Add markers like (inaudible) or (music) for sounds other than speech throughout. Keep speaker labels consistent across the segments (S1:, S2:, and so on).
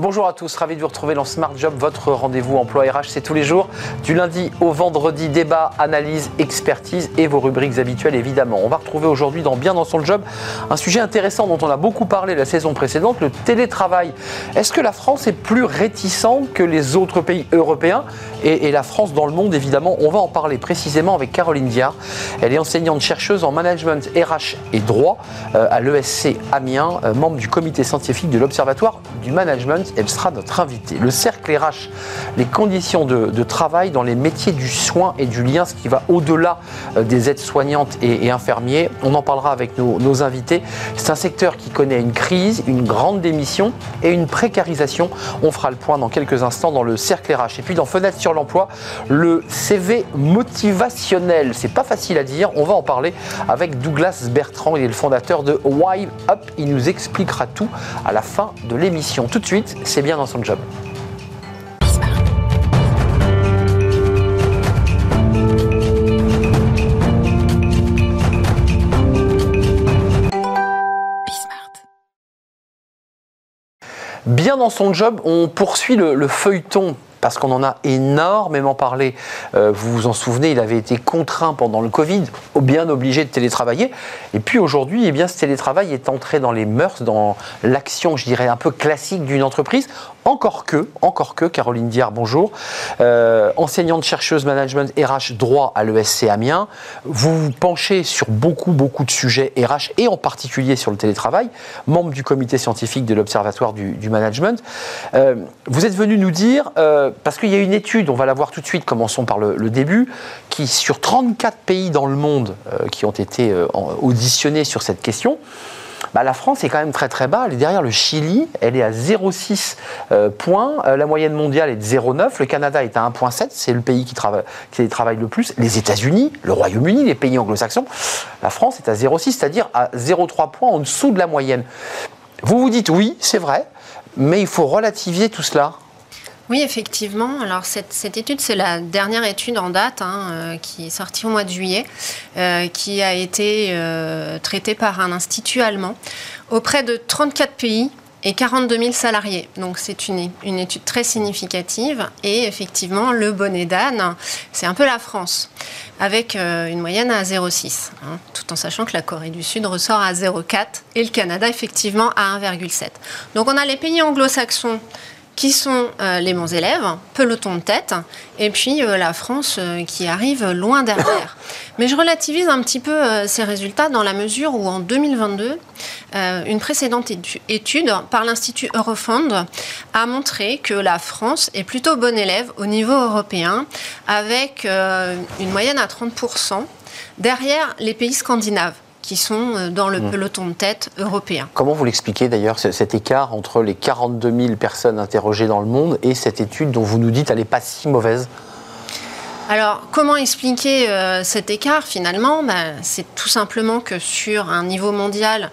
S1: Bonjour à tous, ravi de vous retrouver dans Smart Job, votre rendez-vous emploi RH. C'est tous les jours, du lundi au vendredi, débat, analyse, expertise et vos rubriques habituelles évidemment. On va retrouver aujourd'hui dans Bien dans son job un sujet intéressant dont on a beaucoup parlé la saison précédente, le télétravail. Est-ce que la France est plus réticente que les autres pays européens? Et, la France dans le monde évidemment On va en parler précisément avec Caroline Diard. Elle est enseignante chercheuse en management RH et droit euh, à l'ESC Amiens, euh, membre du comité scientifique de l'Observatoire du management elle sera notre invitée. Le cercle RH, les conditions de, travail dans les métiers du soin et du lien, ce qui va au-delà euh, des aides-soignantes et, infirmiers. On en parlera avec nos, invités. C'est un secteur qui connaît une crise, une grande démission et une précarisation. On fera le point dans quelques instants dans le cercle RH. Et puis dans Fenêtre sur l'emploi, le CV motivationnel. C'est pas facile à dire. On va en parler avec Douglas Bertrand. Il est le fondateur de Why Up. Il nous expliquera tout à la fin de l'émission. Tout de suite, c'est bien dans son job. Bien dans son job, on poursuit le, feuilleton parce qu'on en a énormément parlé. Euh, vous vous en souvenez, il avait été contraint pendant le Covid, bien obligé de télétravailler. Et puis aujourd'hui, eh ce télétravail est entré dans les mœurs, dans l'action, je dirais, un peu classique d'une entreprise. Encore que, encore que, Caroline Diard, bonjour, euh, enseignante chercheuse management RH droit à l'ESC Amiens, vous vous penchez sur beaucoup, beaucoup de sujets RH et en particulier sur le télétravail, membre du comité scientifique de l'Observatoire du, management. Euh, vous êtes venu nous dire, euh, parce qu'il y a une étude, on va la voir tout de suite, commençons par le, le début, qui sur 34 pays dans le monde qui ont été auditionnés sur cette question, bah, la France est quand même très très bas. Elle est derrière le Chili, elle est à 0,6 euh, points. Euh, la moyenne mondiale est de 0,9. Le Canada est à 1,7. C'est le pays qui, qui travaille le plus. Les États-Unis, le Royaume-Uni, les pays anglo-saxons. La France est à 0,6, c'est-à-dire à 0,3 points en dessous de la moyenne. Vous vous dites oui, c'est vrai, mais il faut relativiser tout cela.
S2: Oui, effectivement. Alors cette, étude, c'est la dernière étude en date hein, euh, qui est sortie au mois de juillet, euh, qui a été euh, traitée par un institut allemand auprès de 34 pays et 42 000 salariés. Donc c'est une, une, étude très significative. Et effectivement, le bonnet d'âne, c'est un peu la France, avec une moyenne à 0,6, hein, tout en sachant que la Corée du Sud ressort à 0,4 et le Canada, effectivement, à 1,7. Donc on a les pays anglo-saxons qui sont euh, les bons élèves, peloton de tête, et puis euh, la France euh, qui arrive loin derrière. (coughs) Mais je relativise un petit peu ces résultats dans la mesure où en 2022, une précédente étude par l'Institut Eurofund a montré que la France est plutôt bon élève au niveau européen, avec une moyenne à 30% derrière les pays scandinaves qui sont euh, dans le mmh. peloton de tête européen.
S1: Comment vous l'expliquez d'ailleurs cet écart entre les 42 000 personnes interrogées dans le monde et cette étude dont vous nous dites elle n'est pas si mauvaise?
S2: Alors, comment expliquer euh, cet écart finalement? Ben, C'est tout simplement que sur un niveau mondial,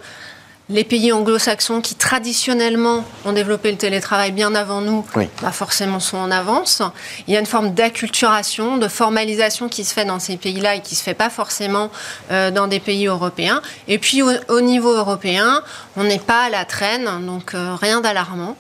S2: les pays anglo-saxons qui traditionnellement ont développé le télétravail bien avant nous, bah, forcément sont en avance. Il y a une forme d'acculturation, de formalisation qui se fait dans ces pays-là et qui ne se fait pas forcément euh, dans des pays européens. Et puis au, niveau européen, on n'est pas à la traîne, donc euh, rien d'alarmant.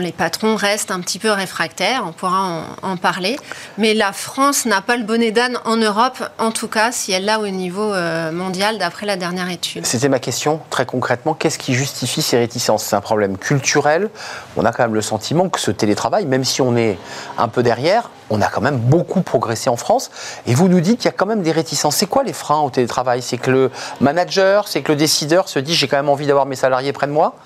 S2: Les patrons restent un petit peu réfractaires, on pourra en, parler. Mais la France n'a pas le bonnet d'âne en Europe, en tout cas, si elle l'a au niveau euh, mondial, d'après la dernière étude.
S1: C'était ma question, très concrètement. Qu'est-ce qui justifie ces réticences? C'est un problème culturel. On a quand même le sentiment que ce télétravail, même si on est un peu derrière, on a quand même beaucoup progressé en France. Et vous nous dites qu'il y a quand même des réticences. C'est quoi les freins au télétravail? C'est que le manager, c'est que le décideur se dit j'ai quand même envie d'avoir mes salariés près de moi?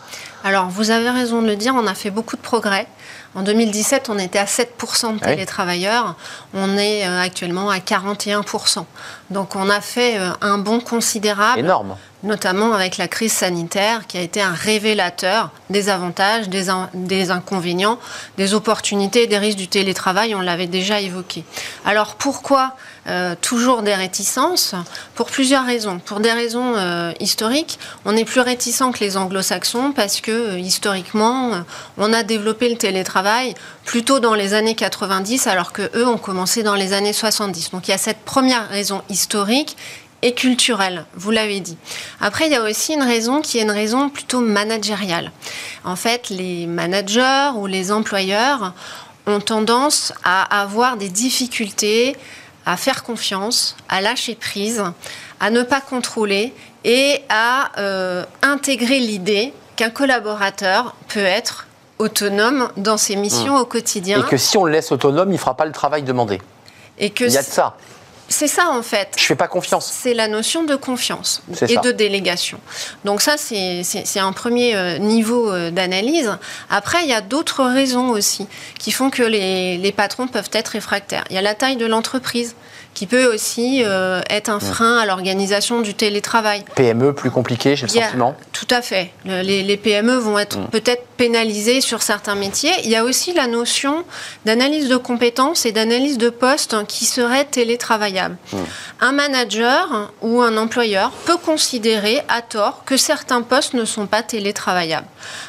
S2: Alors, vous avez raison de le dire, on a fait beaucoup de progrès. En 2017, on était à 7% de télétravailleurs. On est euh, actuellement à 41%. Donc, on a fait euh, un bond considérable.
S1: Énorme.
S2: Notamment avec la crise sanitaire qui a été un révélateur des avantages, des, des inconvénients, des opportunités des risques du télétravail. On l'avait déjà évoqué. Alors, pourquoi euh, toujours des réticences? Pour plusieurs raisons. Pour des raisons euh, historiques, on est plus réticent que les anglo-saxons parce que euh, historiquement, on a développé le télétravail plutôt dans les années 90 alors que eux ont commencé dans les années 70. Donc il y a cette première raison historique et culturelle, vous l'avez dit. Après, il y a aussi une raison qui est une raison plutôt managériale. En fait, les managers ou les employeurs ont tendance à avoir des difficultés à faire confiance, à lâcher prise, à ne pas contrôler et à euh, intégrer l'idée qu'un collaborateur peut être autonome dans ses missions mmh. au quotidien.
S1: Et que si on le laisse autonome, il ne fera pas le travail demandé.
S2: Et que
S1: il y a de ça.
S2: C'est ça en fait.
S1: Je fais pas confiance.
S2: C'est la notion de confiance et de délégation. Donc ça, c'est un premier euh, niveau euh, d'analyse. Après, il y a d'autres raisons aussi qui font que les, les patrons peuvent être réfractaires. Il y a la taille de l'entreprise qui peut aussi euh, être un frein à l'organisation du télétravail.
S1: PME plus compliqué, j'ai le sentiment.
S2: Tout à fait. Les, PME vont être mm. peut-être pénalisées sur certains métiers. Il y a aussi la notion d'analyse de compétences et d'analyse de postes qui seraient télétravaillables. Mm. Un manager ou un employeur peut considérer à tort que certains postes ne sont pas télétravaillables.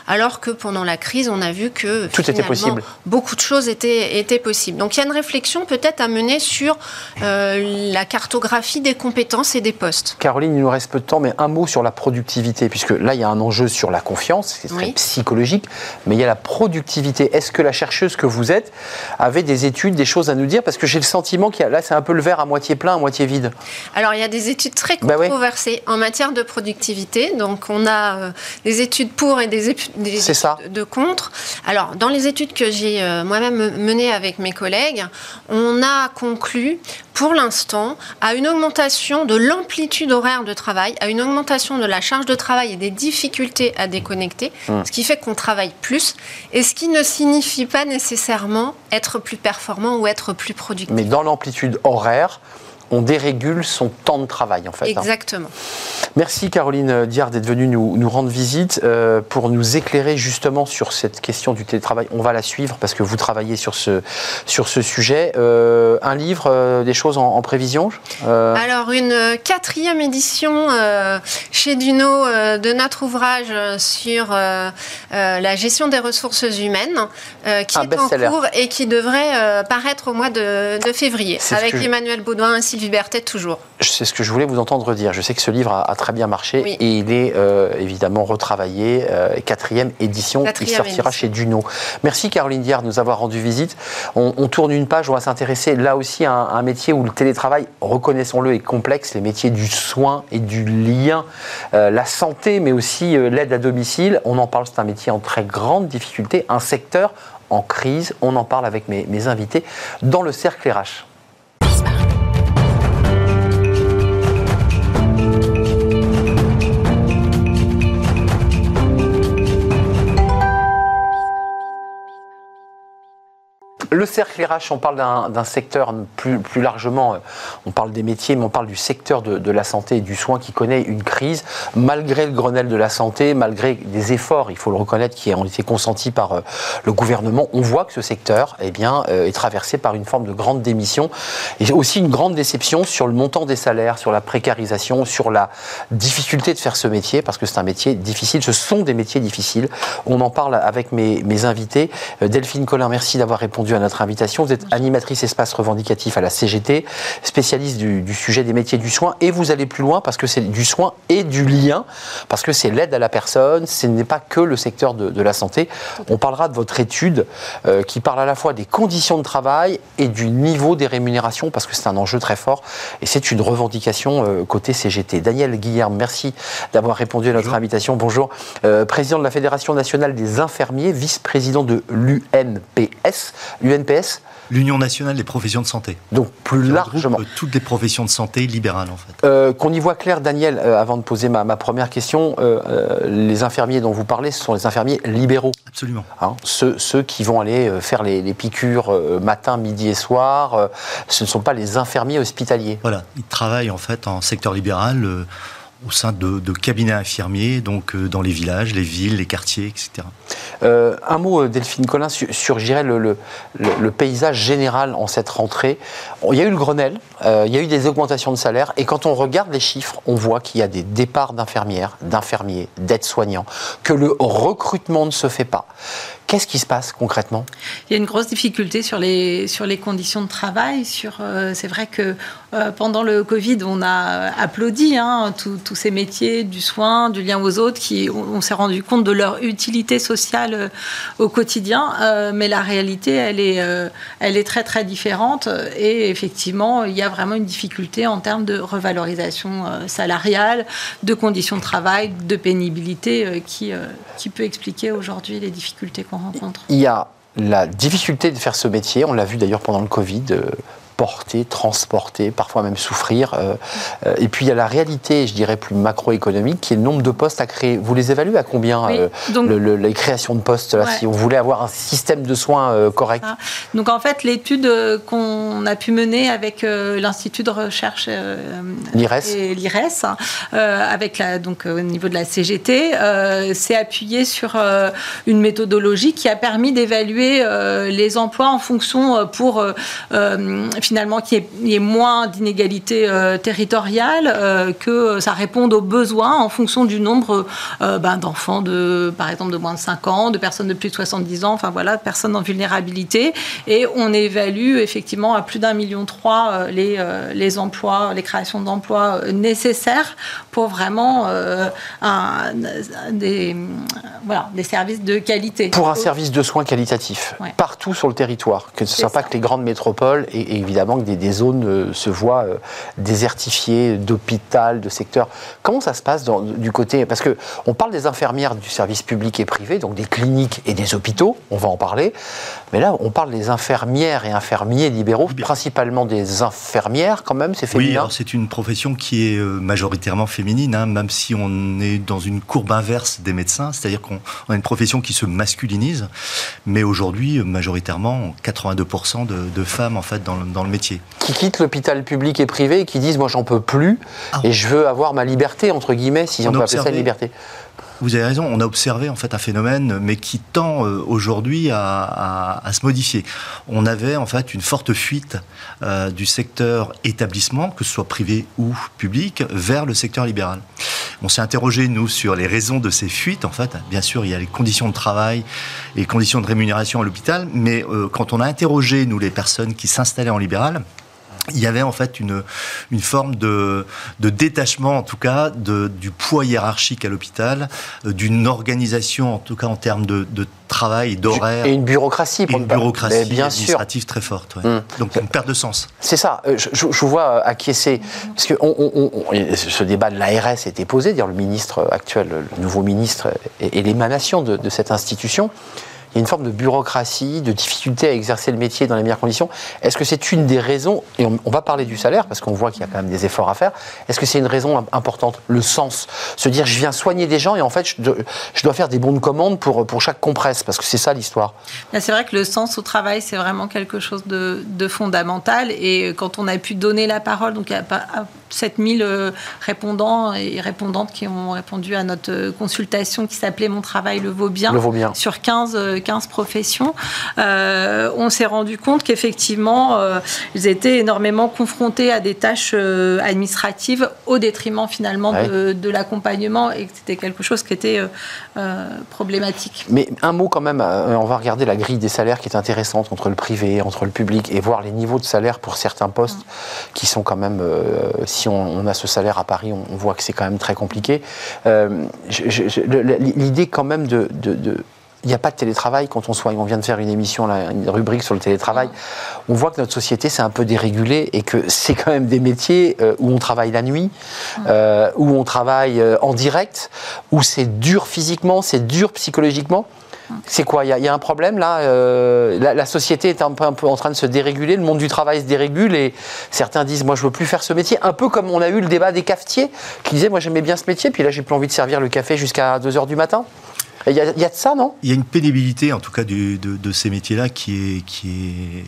S2: Alors que pendant la crise, on a vu que
S1: Tout était possible.
S2: beaucoup de choses étaient, étaient possibles. Donc il y a une réflexion peut-être à mener sur... Euh, la cartographie des compétences et des postes.
S1: Caroline, il nous reste peu de temps, mais un mot sur la productivité, puisque là, il y a un enjeu sur la confiance, c'est très psychologique, mais il y a la productivité. Est-ce que la chercheuse que vous êtes avait des études, des choses à nous dire? Parce que j'ai le sentiment qu'il y a là, c'est un peu le verre à moitié plein, à moitié vide.
S2: Alors, il y a des études très bah controversées en matière de productivité. Donc, on a euh, des études pour et des, études de contre. Alors, dans les études que j'ai euh, moi-même menées avec mes collègues, on a conclu pour l'instant, à une augmentation de l'amplitude horaire de travail, à une augmentation de la charge de travail et des difficultés à déconnecter, mmh. ce qui fait qu'on travaille plus, et ce qui ne signifie pas nécessairement être plus performant ou être plus productif.
S1: Mais dans l'amplitude horaire, on dérégule son temps de travail en fait.
S2: Hein. Exactement.
S1: Merci Caroline Diard d'être venue nous, rendre visite euh, pour nous éclairer justement sur cette question du télétravail. On va la suivre parce que vous travaillez sur ce, sur ce sujet. Euh, un livre, euh, des choses en, prévision
S2: Alors une quatrième édition chez Duno de notre ouvrage sur la gestion des ressources humaines qui est en cours et qui devrait paraître au mois de, février avec Emmanuel Baudouin Liberté toujours.
S1: C'est ce que je voulais vous entendre dire. Je sais que ce livre a, très bien marché et il est euh, évidemment retravaillé. Euh, quatrième édition, il sortira chez Duno. Merci Caroline Diard de nous avoir rendu visite. On, tourne une page, on va s'intéresser là aussi à un, métier où le télétravail, reconnaissons-le, est complexe, les métiers du soin et du lien, euh, la santé, mais aussi l'aide à domicile. On en parle, c'est un métier en très grande difficulté, un secteur en crise. On en parle avec mes, mes invités dans le cercle RH. Le cercle RH, on parle d'un secteur plus, plus, largement, euh, on parle des métiers, mais on parle du secteur de, la santé et du soin qui connaît une crise, malgré le Grenelle de la santé, malgré des efforts, il faut le reconnaître, qui ont été consentis par euh, le gouvernement. On voit que ce secteur eh bien, euh, est traversé par une forme de grande démission et aussi une grande déception sur le montant des salaires, sur la précarisation, sur la difficulté de faire ce métier, parce que c'est un métier difficile, ce sont des métiers difficiles. On en parle avec mes, mes invités. Delphine Collin, merci d'avoir répondu à notre invitation. Vous êtes animatrice espace revendicatif à la CGT, spécialiste du, sujet des métiers du soin, et vous allez plus loin parce que c'est du soin et du lien, parce que c'est l'aide à la personne, ce n'est pas que le secteur de, la santé. On parlera de votre étude euh, qui parle à la fois des conditions de travail et du niveau des rémunérations, parce que c'est un enjeu très fort, et c'est une revendication euh, côté CGT. Daniel Guillerme, merci d'avoir répondu à notre invitation. Bonjour. Euh, président de la Fédération nationale des infirmiers, vice-président de l'UNPS.
S3: L'Union nationale des professions de santé.
S1: Donc plus largement.
S3: Toutes les professions de santé libérales en fait.
S1: Euh, qu'on y voit clair, Daniel, euh, avant de poser ma, première question, euh, les infirmiers dont vous parlez, ce sont les infirmiers libéraux.
S3: Absolument.
S1: Hein, ceux, ceux, qui vont aller faire les, les piqûres matin, midi et soir, ce ne sont pas les infirmiers hospitaliers.
S3: Voilà, ils travaillent en fait en secteur libéral au sein de, cabinets infirmiers, donc euh, dans les villages, les villes, les quartiers, etc.
S1: Euh, un mot, euh, Delphine Collin, sur, sur le, le, paysage général en cette rentrée. Il y a eu le Grenelle, il y a eu des augmentations de salaire, et quand on regarde les chiffres, on voit qu'il y a des départs d'infirmières, d'infirmiers, d'aides-soignants, que le recrutement ne se fait pas. Qu'est-ce qui se passe concrètement?
S4: Il y a une grosse difficulté sur les, sur les conditions de travail. Sur, euh, c'est vrai que euh, pendant le Covid, on a applaudi hein, tous ces métiers du soin, du lien aux autres, qui on, s'est rendu compte de leur utilité sociale euh, au quotidien. mais la réalité, elle est, très très différente. Et effectivement, il y a vraiment une difficulté en termes de revalorisation salariale, de conditions de travail, de pénibilité, qui, peut expliquer aujourd'hui les difficultés qu'on rencontre
S1: Il y a la difficulté de faire ce métier, on l'a vu d'ailleurs pendant le Covid, euh, porter, transporter, parfois même souffrir. Euh, euh, et puis il y a la réalité, je dirais, plus macroéconomique, qui est le nombre de postes à créer. Vous les évaluez à combien euh, les créations de postes, là, si on voulait avoir un système de soins correct? Ah.
S4: Donc en fait, l'étude qu'on a pu mener avec l'Institut de recherche
S1: l'IRES,
S4: hein, avec la, donc, au niveau de la CGT, s'est appuyé sur une méthodologie qui a permis d'évaluer les emplois en fonction pour finalement qu'il y, ait moins d'inégalités euh, territoriales, euh, que ça réponde aux besoins en fonction du nombre euh, ben, d'enfants de, par exemple, de moins de 5 ans, de personnes de plus de 70 ans, enfin voilà, de personnes en vulnérabilité. Et on évalue effectivement à plus d'un million trois les, les emplois, les créations d'emplois nécessaires pour vraiment un, des, voilà, des services de qualité.
S1: Pour un service de soins qualitatif, partout sur le territoire, que ce ne soit pas que les grandes métropoles et évidemment évidemment que des, zones euh, se voient euh, désertifiées d'hôpital, de secteurs. Comment ça se passe du côté Parce que on parle des infirmières du service public et privé, donc des cliniques et des hôpitaux, on va en parler. Mais là, on parle des infirmières et infirmiers libéraux, principalement des infirmières quand même, c'est féminin.
S3: Oui, c'est une profession qui est euh, majoritairement féminine, hein, même si on est dans une courbe inverse des médecins, c'est-à-dire qu'on a une profession qui se masculinise, mais aujourd'hui, majoritairement, 82% de, de, femmes en fait dans, dans le métier.
S1: Qui quittent l'hôpital public et privé et qui disent moi j'en peux plus ah. et je veux avoir ma liberté entre guillemets si on, peut appeler ça une liberté.
S3: Vous avez raison, on a observé en fait un phénomène, mais qui tend euh, aujourd'hui à, se modifier. On avait en fait une forte fuite euh, du secteur établissement, que ce soit privé ou public, vers le secteur libéral. On s'est interrogé nous sur les raisons de ces fuites. En fait, bien sûr, il y a les conditions de travail et les conditions de rémunération à l'hôpital, mais euh, quand on a interrogé nous les personnes qui s'installaient en libéral, il y avait en fait une, une forme de, de détachement, en tout cas, de, du poids hiérarchique à l'hôpital, euh, d'une organisation, en tout cas en termes de, de travail, d'horaire.
S1: Et une bureaucratie,
S3: pour Une bureaucratie bien administrative très forte. Hum. Donc une perte de sens.
S1: C'est ça. Euh, je, je, vous vois euh, acquiescer. Parce que on, on, on, ce débat de l'ARS était posé, dire le ministre actuel, le nouveau ministre, et, et l'émanation de, de cette institution il y a une forme de bureaucratie, de difficulté à exercer le métier dans les meilleures conditions. Est-ce que c'est une des raisons, et on, va parler du salaire parce qu'on voit qu'il y a quand même des efforts à faire, est-ce que c'est une raison importante, le sens? Se dire je viens soigner des gens et en fait je, dois faire des bons de commande pour, pour chaque compresse, parce que c'est ça l'histoire.
S4: C'est vrai que le sens au travail, c'est vraiment quelque chose de, fondamental et quand on a pu donner la parole, donc a 7000 euh, répondants et répondantes qui ont répondu à notre euh, consultation qui s'appelait Mon travail le vaut bien,
S1: le vaut bien.
S4: sur 15, 15 euh, professions. on s'est rendu compte qu'effectivement, ils étaient énormément confrontés à des tâches administratives au détriment finalement de, de l'accompagnement et que c'était quelque chose qui était problématique.
S1: Mais un mot quand même, on va regarder la grille des salaires qui est intéressante entre le privé, entre le public et voir les niveaux de salaire pour certains postes mmh. qui sont quand même si on, a ce salaire à Paris, on, voit que c'est quand même très compliqué. Euh, l'idée quand même de, il n'y a pas de télétravail quand on soigne. On vient de faire une émission, une rubrique sur le télétravail. On voit que notre société s'est un peu dérégulée et que c'est quand même des métiers euh, où on travaille la nuit, euh, où on travaille en direct, où c'est dur physiquement, c'est dur psychologiquement. C'est quoi Il y, a un problème là euh, la, société est un peu, en train de se déréguler, le monde du travail se dérégule et certains disent moi je veux plus faire ce métier. Un peu comme on a eu le débat des cafetiers qui disaient moi j'aimais bien ce métier, puis là j'ai plus envie de servir le café jusqu'à 2h du matin. Il y, a, de ça, non?
S3: Il y a une pénibilité, en tout cas, de, ces métiers-là qui est, qui est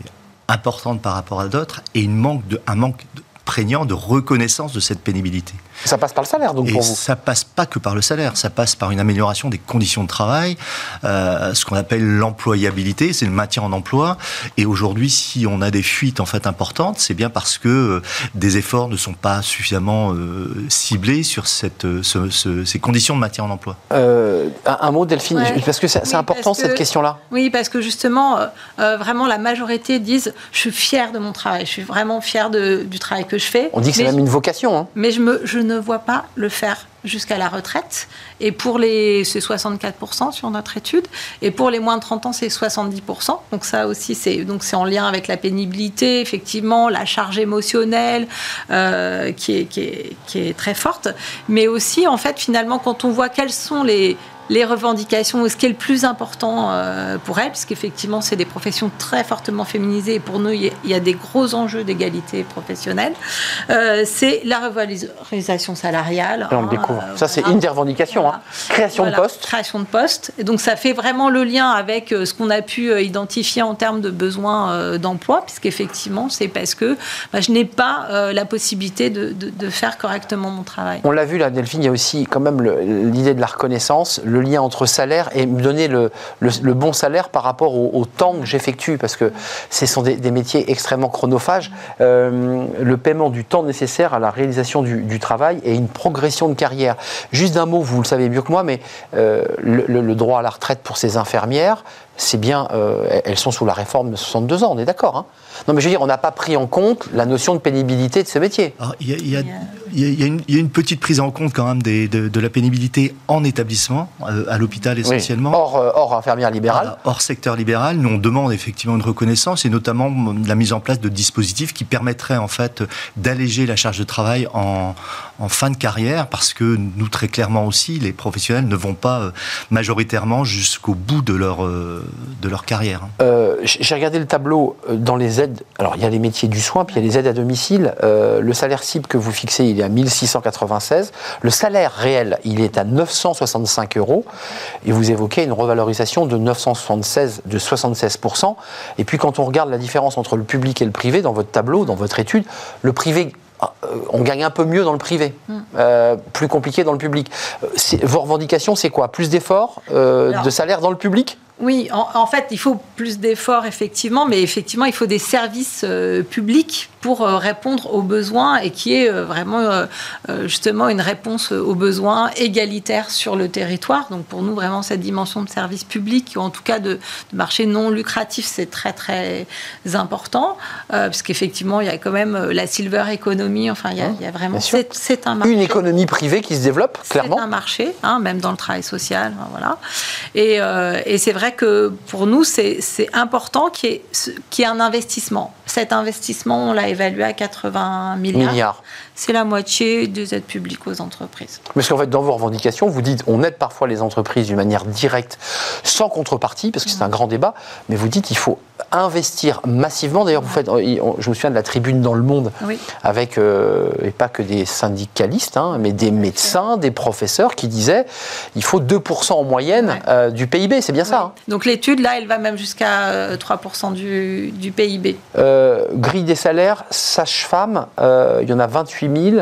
S3: importante par rapport à d'autres et une manque de, un manque prégnant de reconnaissance de cette pénibilité.
S1: Ça passe par le salaire, donc,
S3: et
S1: pour vous
S3: Ça passe pas que par le salaire, ça passe par une amélioration des conditions de travail, euh, ce qu'on appelle l'employabilité, c'est le maintien en emploi. Et aujourd'hui, si on a des fuites en fait importantes, c'est bien parce que euh, des efforts ne sont pas suffisamment euh, ciblés sur cette, ce, ce, ces conditions de maintien en emploi.
S1: Euh, un, un, mot, Delphine, ouais. parce que c'est oui, important cette question-là.
S4: Oui, parce que justement, euh, vraiment, la majorité disent je suis fier de mon travail, je suis vraiment fier du travail que je fais.
S1: On dit que c'est même une vocation. Hein.
S4: Mais je, me, je ne vois pas le faire jusqu'à la retraite. Et pour les, c'est 64% sur notre étude. Et pour les moins de 30 ans, c'est 70%. Donc ça aussi, c'est, donc c'est en lien avec la pénibilité, effectivement, la charge émotionnelle euh, qui, est, qui, est, qui est très forte. Mais aussi, en fait, finalement, quand on voit quelles sont les, les revendications, ce qui est le plus important euh, pour elles, parce qu'effectivement, c'est des professions très fortement féminisées, et pour nous, il y a des gros enjeux d'égalité professionnelle, euh, c'est la revalorisation salariale.
S1: Et on le découvre. Euh, ça, c'est voilà. une des revendications. Voilà. Hein. Création
S4: voilà.
S1: de postes.
S4: Création de postes. Et donc, ça fait vraiment le lien avec ce qu'on a pu identifier en termes de besoins d'emploi, puisqu'effectivement, c'est parce que bah, je n'ai pas la possibilité de, de, de, faire correctement mon travail.
S1: On l'a vu, là, Delphine, il y a aussi quand même l'idée de la reconnaissance le lien entre salaire et me donner le, le, le bon salaire par rapport au, temps que j'effectue, parce que ce sont des, métiers extrêmement chronophages. Euh, le paiement du temps nécessaire à la réalisation du, travail et une progression de carrière. Juste d'un mot, vous le savez mieux que moi, mais euh, le, le, droit à la retraite pour ces infirmières, c'est bien, euh, elles sont sous la réforme de 62 ans, on est d'accord hein Non, mais je veux dire, on n'a pas pris en compte la notion de pénibilité de ce métier.
S3: Il y, y, y, y, a une petite prise en compte quand même des, de, de, la pénibilité en établissement, euh, à l'hôpital essentiellement.
S1: Oui. Hors, euh, hors, infirmière libérale.
S3: Hors secteur libéral, nous on demande effectivement une reconnaissance et notamment la mise en place de dispositifs qui permettraient en fait d'alléger la charge de travail en, en, fin de carrière parce que nous très clairement aussi, les professionnels ne vont pas euh, majoritairement jusqu'au bout de leur de leur carrière.
S1: Euh, J'ai regardé le tableau dans les aides. Alors, il y a les métiers du soin, puis il y a les aides à domicile. Euh, le salaire cible que vous fixez, il est à 1696. Le salaire réel, il est à 965 euros. Et vous évoquez une revalorisation de 976, de 76%. Et puis, quand on regarde la différence entre le public et le privé dans votre tableau, dans votre étude, le privé on gagne un peu mieux dans le privé, mm. euh, plus compliqué dans le public. Vos revendications, c'est quoi? Plus d'efforts euh, de salaire dans le public?
S4: oui, en, en, fait, il faut plus d'efforts, effectivement, mais effectivement, il faut des services euh, publics pour euh, répondre aux besoins et qui est euh, vraiment euh, justement une réponse aux besoins égalitaires sur le territoire. Donc pour nous, vraiment, cette dimension de service public, ou en tout cas de, de marché non lucratif, c'est très très important, puisqu'effectivement, il y a quand même la silver economy, enfin, il y a, il y a vraiment...
S1: C'est un marché. Une économie privée qui se développe, clairement.
S4: C'est un marché, hein, même dans le travail social, voilà. Et, et c'est vrai que pour nous, c'est important qu'il y, qu y, ait un investissement. Cet investissement, on l'a évalué à 80 milliards.
S1: milliards.
S4: C'est la moitié des aides publiques aux entreprises.
S1: Parce qu'en fait, dans vos revendications, vous dites on aide parfois les entreprises d'une manière directe, sans contrepartie, parce que c'est un grand débat, mais vous dites il faut investir massivement. D'ailleurs, vous faites, je me souviens de la tribune dans Le Monde,
S4: oui.
S1: avec, euh, et pas que des syndicalistes, hein, mais des médecins, des professeurs qui disaient il faut 2% en moyenne ouais. euh, du PIB, c'est bien ça. Hein.
S4: Donc l'étude, là, elle va même jusqu'à 3% du, du PIB.
S1: Euh, grille des salaires, sage-femme, il y en a 28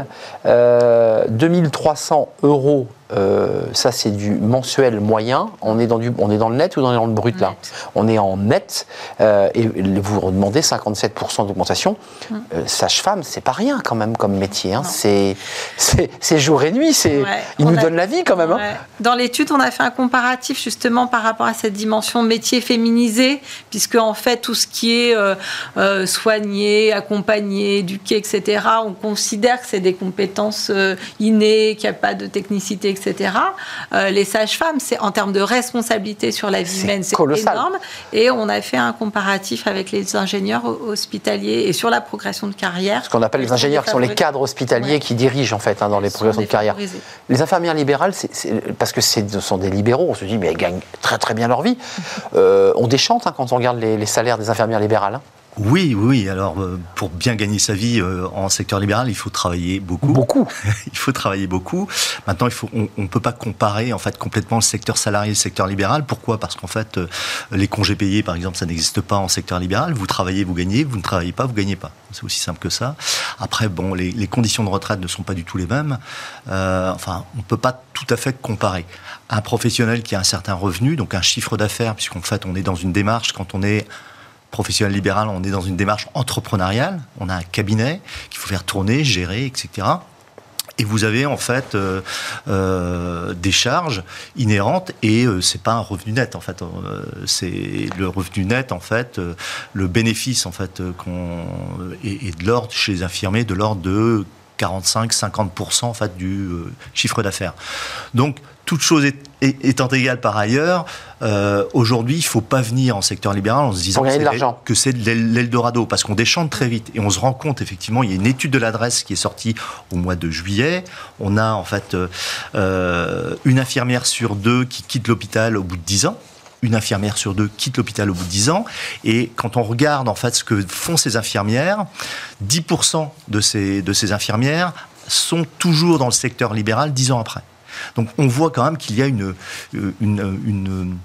S1: 000, 2300 euros euh, ça, c'est du mensuel moyen. On est, dans du, on est dans le net ou dans le brut, net. là On est en net. Euh, et vous demandez 57% d'augmentation. Mmh. Euh, Sage-femme, c'est pas rien quand même comme métier. Hein. C'est jour et nuit. Ouais, il nous a, donne la vie quand même.
S4: Ouais.
S1: Hein.
S4: Dans l'étude, on a fait un comparatif justement par rapport à cette dimension métier féminisé, puisque en fait, tout ce qui est euh, soigné, accompagné, éduqué, etc., on considère que c'est des compétences innées, qu'il n'y a pas de technicité, etc etc. Euh, les sages-femmes, c'est en termes de responsabilité sur la vie humaine, c'est énorme. Et on a fait un comparatif avec les ingénieurs hospitaliers et sur la progression de carrière.
S1: Ce qu'on appelle les ingénieurs, qui sont les cadres hospitaliers ouais. qui dirigent en fait hein, dans les progressions de carrière. Les infirmières libérales, c est, c est, parce que ce sont des libéraux, on se dit mais elles gagnent très très bien leur vie. (laughs) Euh, on déchante hein, quand on regarde les, les, salaires des infirmières libérales. Hein.
S3: Oui, oui. Alors, euh, pour bien gagner sa vie euh, en secteur libéral, il faut travailler beaucoup.
S1: Beaucoup. (laughs)
S3: il faut travailler beaucoup. Maintenant, il faut, on ne peut pas comparer en fait complètement le secteur salarié et le secteur libéral. Pourquoi? Parce qu'en fait, euh, les congés payés, par exemple, ça n'existe pas en secteur libéral. Vous travaillez, vous gagnez. Vous ne travaillez pas, vous gagnez pas. C'est aussi simple que ça. Après, bon, les, les, conditions de retraite ne sont pas du tout les mêmes. enfin, on ne peut pas tout à fait comparer. Un professionnel qui a un certain revenu, donc un chiffre d'affaires, puisqu'en fait, on est dans une démarche quand on est professionnel libéral, on est dans une démarche entrepreneuriale. On a un cabinet qu'il faut faire tourner, gérer, etc. Et vous avez en fait euh, euh, des charges inhérentes et euh, c'est pas un revenu net en fait. c'est le revenu net en fait, le bénéfice en fait qu'on est, de l'ordre chez les infirmiers de l'ordre de 45-50% en fait du chiffre d'affaires. Donc toute chose étant égale par ailleurs, euh, aujourd'hui, il ne faut pas venir en secteur libéral en se disant que c'est l'Eldorado, parce qu'on déchante très vite. Et on se rend compte, effectivement, il y a une étude de l'adresse qui est sortie au mois de juillet. On a en fait euh, une infirmière sur deux qui quitte l'hôpital au bout de 10 ans une infirmière sur deux quitte l'hôpital au bout de 10 ans. Et quand on regarde en fait ce que font ces infirmières, 10% de ces, infirmières sont toujours dans le secteur libéral 10 ans après. Donc on voit quand même qu'il y a une, une, une,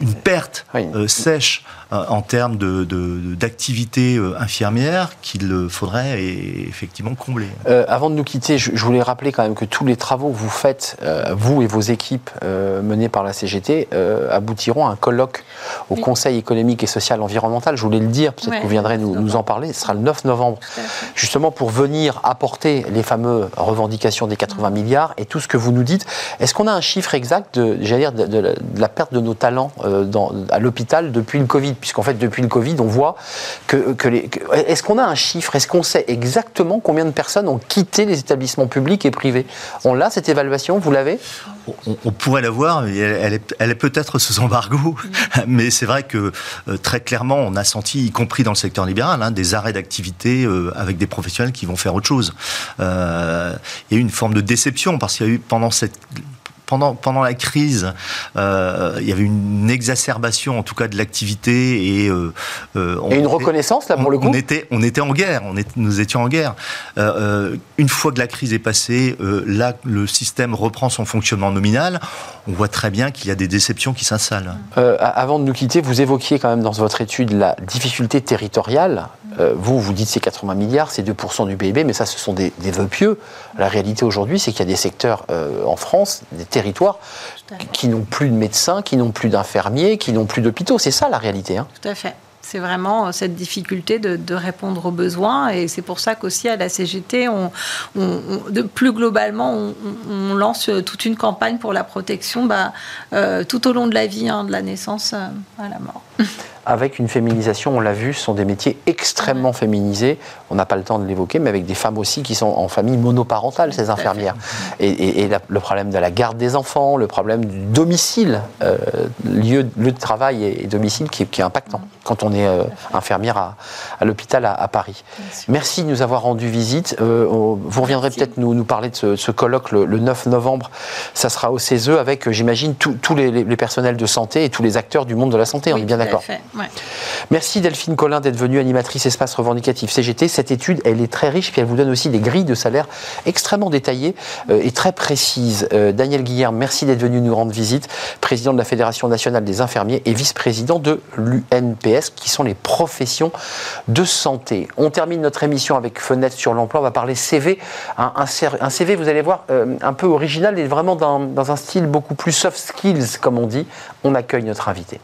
S3: une perte euh, sèche euh, en termes d'activité de, euh, infirmière qu'il faudrait effectivement combler.
S1: avant de nous quitter, je, voulais rappeler quand même que tous les travaux que vous faites, vous et vos équipes menées par la CGT, aboutiront à un colloque au Conseil économique et social environnemental. Je voulais le dire, peut-être que vous viendrez nous, nous, en parler. Ce sera le 9 novembre, justement pour venir apporter les fameuses revendications des 80 milliards et tout ce que vous nous dites. Est-ce qu'on a un chiffre exact de, dire, de, de la perte de nos talents euh, dans, à l'hôpital depuis le Covid, puisqu'en fait, depuis le Covid, on voit que, que. Est-ce qu'on a un chiffre? Est-ce qu'on sait exactement combien de personnes ont quitté les établissements publics et privés? On l'a, cette évaluation Vous l'avez?
S3: On, pourrait l'avoir, mais elle, est, elle est peut-être sous embargo. (laughs) mais c'est vrai que euh, très clairement, on a senti, y compris dans le secteur libéral, hein, des arrêts d'activité euh, avec des professionnels qui vont faire autre chose. il y a eu une forme de déception parce qu'il y a eu pendant cette pendant, pendant la crise, euh, il y avait une exacerbation, en tout cas, de l'activité
S1: et, euh, euh et une reconnaissance là pour le coup.
S3: On était, on était en guerre, on est, nous étions en guerre. Euh, une fois que la crise est passée, là, le système reprend son fonctionnement nominal. On voit très bien qu'il y a des déceptions qui s'installent.
S1: avant de nous quitter, vous évoquiez quand même dans votre étude la difficulté territoriale. vous, vous dites c'est 80 milliards, c'est 2% du PIB, mais ça, ce sont des, des vœux pieux. La réalité aujourd'hui, c'est qu'il y a des secteurs en France, des territoires qui n'ont plus de médecins, qui n'ont plus d'infirmiers, qui n'ont plus d'hôpitaux. C'est ça la réalité. Hein.
S4: Tout à fait. C'est vraiment euh, cette difficulté de, répondre aux besoins et c'est pour ça qu'aussi à la CGT, on, de, plus globalement, on, lance toute une campagne pour la protection bah, euh, tout au long de la vie, hein, de la naissance euh, à la mort. (laughs)
S1: avec une féminisation, on l'a vu, ce sont des métiers extrêmement féminisés. On n'a pas le temps de l'évoquer, mais avec des femmes aussi qui sont en famille monoparentale, ces infirmières. Et, le problème de la garde des enfants, le problème du domicile, euh, lieu, de travail et, domicile qui, est impactant quand on est euh, infirmière à, l'hôpital à, Paris. Merci de nous avoir rendu visite. Euh, vous reviendrez peut-être nous, nous parler de ce, colloque le, 9 novembre. Ça sera au CESE avec, j'imagine, tous les, les, personnels de santé et tous les acteurs du monde de la santé. on est bien d'accord. Merci Delphine Collin d'être venue animatrice espace revendicatif CGT. Cette étude, elle est très riche, puis elle vous donne aussi des grilles de salaire extrêmement détaillées euh, et très précises. Euh, Daniel Guillaume, merci d'être venu nous rendre visite, président de la Fédération nationale des infirmiers et vice-président de l'UNPS, qui sont les professions de santé. On termine notre émission avec Fenêtre sur l'emploi. On va parler CV. Un, CV, vous allez voir, euh, un peu original et vraiment dans un style beaucoup plus soft skills, comme on dit. On accueille notre invité.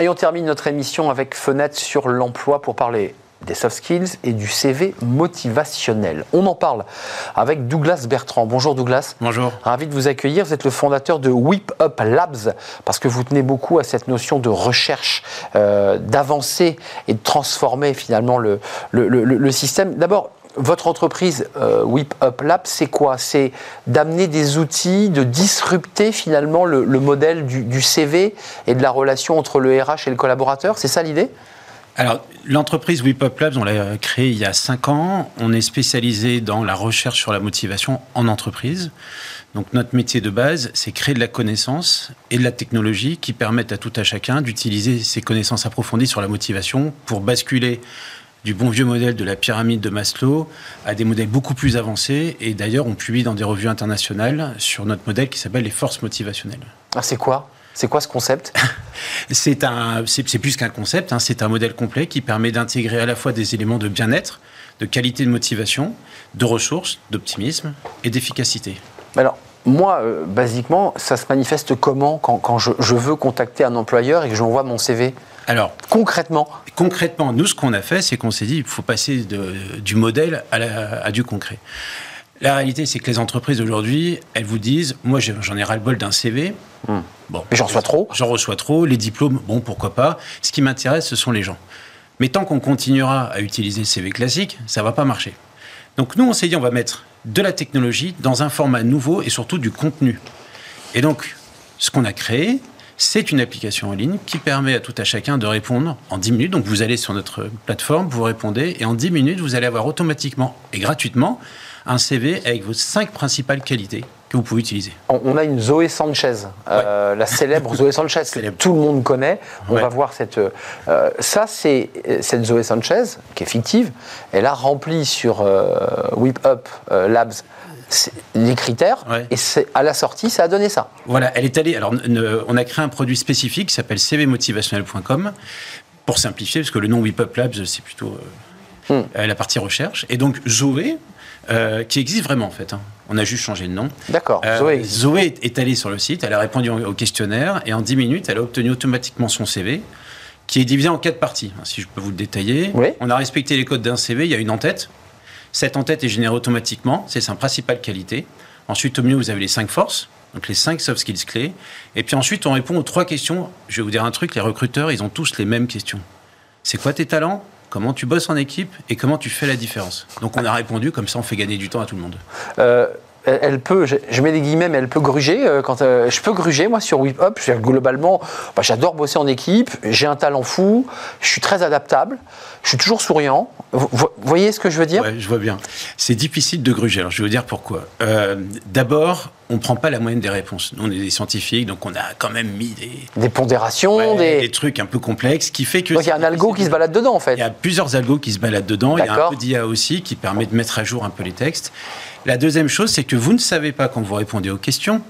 S1: Et on termine notre émission avec Fenêtre sur l'emploi pour parler des soft skills et du CV motivationnel. On en parle avec Douglas Bertrand. Bonjour Douglas.
S5: Bonjour.
S1: Ravi de vous accueillir. Vous êtes le fondateur de Whip Up Labs parce que vous tenez beaucoup à cette notion de recherche, euh, d'avancer et de transformer finalement le, le, le, le système. D'abord, votre entreprise euh, Whip Up Lab, c'est quoi? C'est d'amener des outils, de disrupter finalement le, modèle du, CV et de la relation entre le RH et le collaborateur? C'est ça l'idée?
S5: Alors, L'entreprise WePop Labs, on l'a créée il y a 5 ans. On est spécialisé dans la recherche sur la motivation en entreprise. Donc notre métier de base, c'est créer de la connaissance et de la technologie qui permettent à tout à chacun d'utiliser ses connaissances approfondies sur la motivation pour basculer du bon vieux modèle de la pyramide de Maslow à des modèles beaucoup plus avancés. Et d'ailleurs, on publie dans des revues internationales sur notre modèle qui s'appelle les forces motivationnelles.
S1: Ah, c'est quoi? C'est quoi ce concept? (laughs)
S5: C'est un, c'est plus qu'un concept. Hein. c'est un modèle complet qui permet d'intégrer à la fois des éléments de bien-être, de qualité de motivation, de ressources, d'optimisme et d'efficacité.
S1: Alors, moi, euh, basiquement, ça se manifeste comment quand, je, veux contacter un employeur et que j'envoie mon CV
S5: Alors,
S1: concrètement
S5: Concrètement, nous, ce qu'on a fait, c'est qu'on s'est dit, il faut passer du modèle à, à du concret. La réalité, c'est que les entreprises aujourd'hui, elles vous disent, moi j'en ai ras-le-bol d'un CV.
S1: Hmm. Bon, Mais j'en reçois trop.
S5: J'en reçois trop. Les diplômes, bon, pourquoi pas. Ce qui m'intéresse, ce sont les gens. Mais tant qu'on continuera à utiliser le CV classique, ça va pas marcher. Donc nous, on s'est dit, on va mettre de la technologie dans un format nouveau et surtout du contenu. Et donc, ce qu'on a créé, c'est une application en ligne qui permet à tout à chacun de répondre en 10 minutes. Donc vous allez sur notre plateforme, vous répondez, et en 10 minutes, vous allez avoir automatiquement et gratuitement un CV avec vos cinq principales qualités que vous pouvez utiliser.
S1: On a une Zoé Sanchez, euh, la célèbre Zoé (laughs) Sanchez que tout le monde connaît. On va voir cette. Euh, ça, c'est cette Zoé Sanchez qui est fictive. Elle a rempli sur euh, Whip Up Labs les critères et c'est à la sortie ça a donné ça.
S5: Voilà, elle est allée. Alors on a créé un produit spécifique qui s'appelle cvmotivationnel.com pour simplifier parce que le nom Whip Up Labs c'est plutôt hmm. la partie recherche et donc Zoé euh, qui existe vraiment en fait. Hein. On a juste changé de nom.
S1: D'accord.
S5: Euh, Zoé. est allée sur le site, elle a répondu au questionnaire et en 10 minutes, elle a obtenu automatiquement son CV qui est divisé en quatre parties, hein, si je peux vous le détailler. On a respecté les codes d'un CV, il y a une en-tête. Cette en-tête est générée automatiquement, c'est sa principale qualité. Ensuite, au milieu, vous avez les cinq forces, donc les cinq soft skills clés. Et puis ensuite, on répond aux trois questions. Je vais vous dire un truc, les recruteurs, ils ont tous les mêmes questions. C'est quoi tes talents? Comment tu bosses en équipe et comment tu fais la différence. Donc on a répondu, comme ça on fait gagner du temps à tout le monde.
S1: Euh, elle peut, je mets des guillemets, mais elle peut gruger. Euh, quand, euh, je peux gruger, moi, sur Whip Up. Globalement, bah, j'adore bosser en équipe, j'ai un talent fou, je suis très adaptable, je suis toujours souriant. Vous, voyez ce que je veux dire?
S5: Oui, je vois bien. C'est difficile de gruger. Alors, je vais vous dire pourquoi. Euh, d'abord, on ne prend pas la moyenne des réponses. Nous, on est des scientifiques, donc on a quand même mis des...
S1: Des pondérations, des...
S5: des... trucs un peu complexes, qui fait que...
S1: Donc, il y a un algo qui se balade dedans, en fait.
S5: Il y a plusieurs algos qui se baladent dedans. Il y a un peu d'IA aussi qui permet de mettre à jour un peu les textes. La deuxième chose, c'est que vous ne savez pas quand vous répondez aux questions,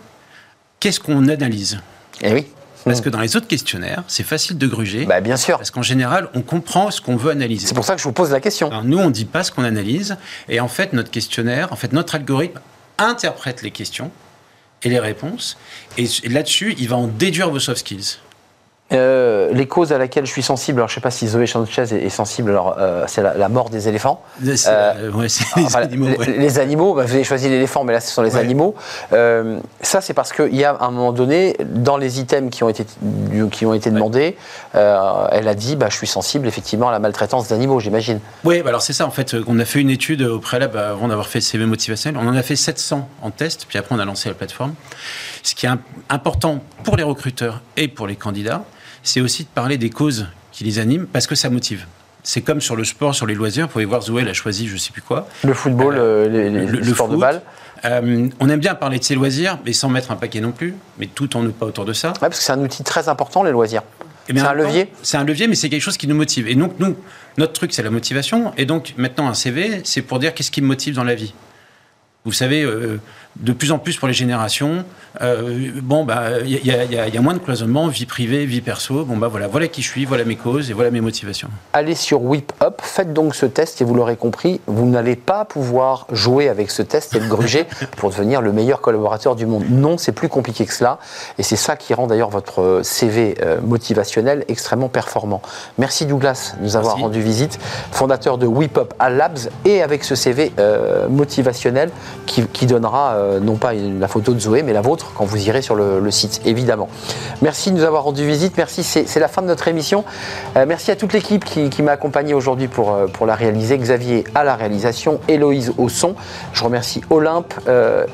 S5: qu'est-ce qu'on analyse?
S1: Eh oui.
S5: Parce que dans les autres questionnaires, c'est facile de gruger.
S1: Bah, bien sûr.
S5: Parce qu'en général, on comprend ce qu'on veut analyser.
S1: C'est pour ça que je vous pose la question.
S5: nous, on ne dit pas ce qu'on analyse. Et en fait, notre questionnaire, en fait, notre algorithme interprète les questions et les réponses. Et là-dessus, il va en déduire vos soft skills.
S1: Euh, les causes à laquelle je suis sensible, alors je ne sais pas si Zoé Sanchez est, sensible, alors euh, c'est la, mort des éléphants.
S5: Euh, ouais, les, animaux,
S1: les, animaux. bah, vous avez choisi l'éléphant, mais là ce sont les animaux. ça c'est parce qu'il y a un moment donné, dans les items qui ont été, qui ont été demandés, elle a dit bah, je suis sensible effectivement à la maltraitance d'animaux, j'imagine.
S5: Oui, bah alors c'est ça en fait. On a fait une étude au préalable avant d'avoir fait le CV motivationnel. On en a fait 700 en test, puis après on a lancé la plateforme. Ce qui est important pour les recruteurs et pour les candidats, c'est aussi de parler des causes qui les animent parce que ça motive. C'est comme sur le sport, sur les loisirs. Vous pouvez voir, Zoé, a choisi je ne sais plus quoi.
S1: Le football, euh, les, le, sport de balle.
S5: Euh, on aime bien parler de ses loisirs, mais sans mettre un paquet non plus, mais tout en nous pas autour de ça.
S1: parce que c'est un outil très important, les loisirs. Eh c'est un levier
S5: C'est un levier, mais c'est quelque chose qui nous motive. Et donc, nous, notre truc, c'est la motivation. Et donc, maintenant, un CV, c'est pour dire qu'est-ce qui me motive dans la vie. Vous savez, euh, de plus en plus pour les générations, euh, bon, bah, il y, a moins de cloisonnement, vie privée, vie perso. Bon, bah voilà, voilà qui je suis, voilà mes causes et voilà mes motivations.
S1: Allez sur Whip Up, faites donc ce test et vous l'aurez compris, vous n'allez pas pouvoir jouer avec ce test et le gruger (laughs) pour devenir le meilleur collaborateur du monde. Non, c'est plus compliqué que cela et c'est ça qui rend d'ailleurs votre CV euh, motivationnel extrêmement performant. Merci Douglas de nous avoir rendu visite, fondateur de Whip Up à Labs et avec ce CV euh, motivationnel qui, qui donnera euh, non pas la photo de Zoé, mais la vôtre quand vous irez sur le, site, évidemment. Merci de nous avoir rendu visite. Merci, c'est la fin de notre émission. Euh, merci à toute l'équipe qui, m'a accompagné aujourd'hui pour, pour la réaliser. Xavier à la réalisation, Héloïse au son. Je remercie Olympe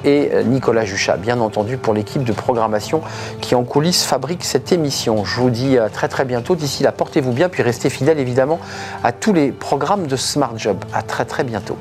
S1: et Nicolas Juchat, bien entendu, pour l'équipe de programmation qui en coulisses fabrique cette émission. Je vous dis à très très bientôt. D'ici là, portez-vous bien, puis restez fidèles évidemment à tous les programmes de Smart Job. À très très bientôt.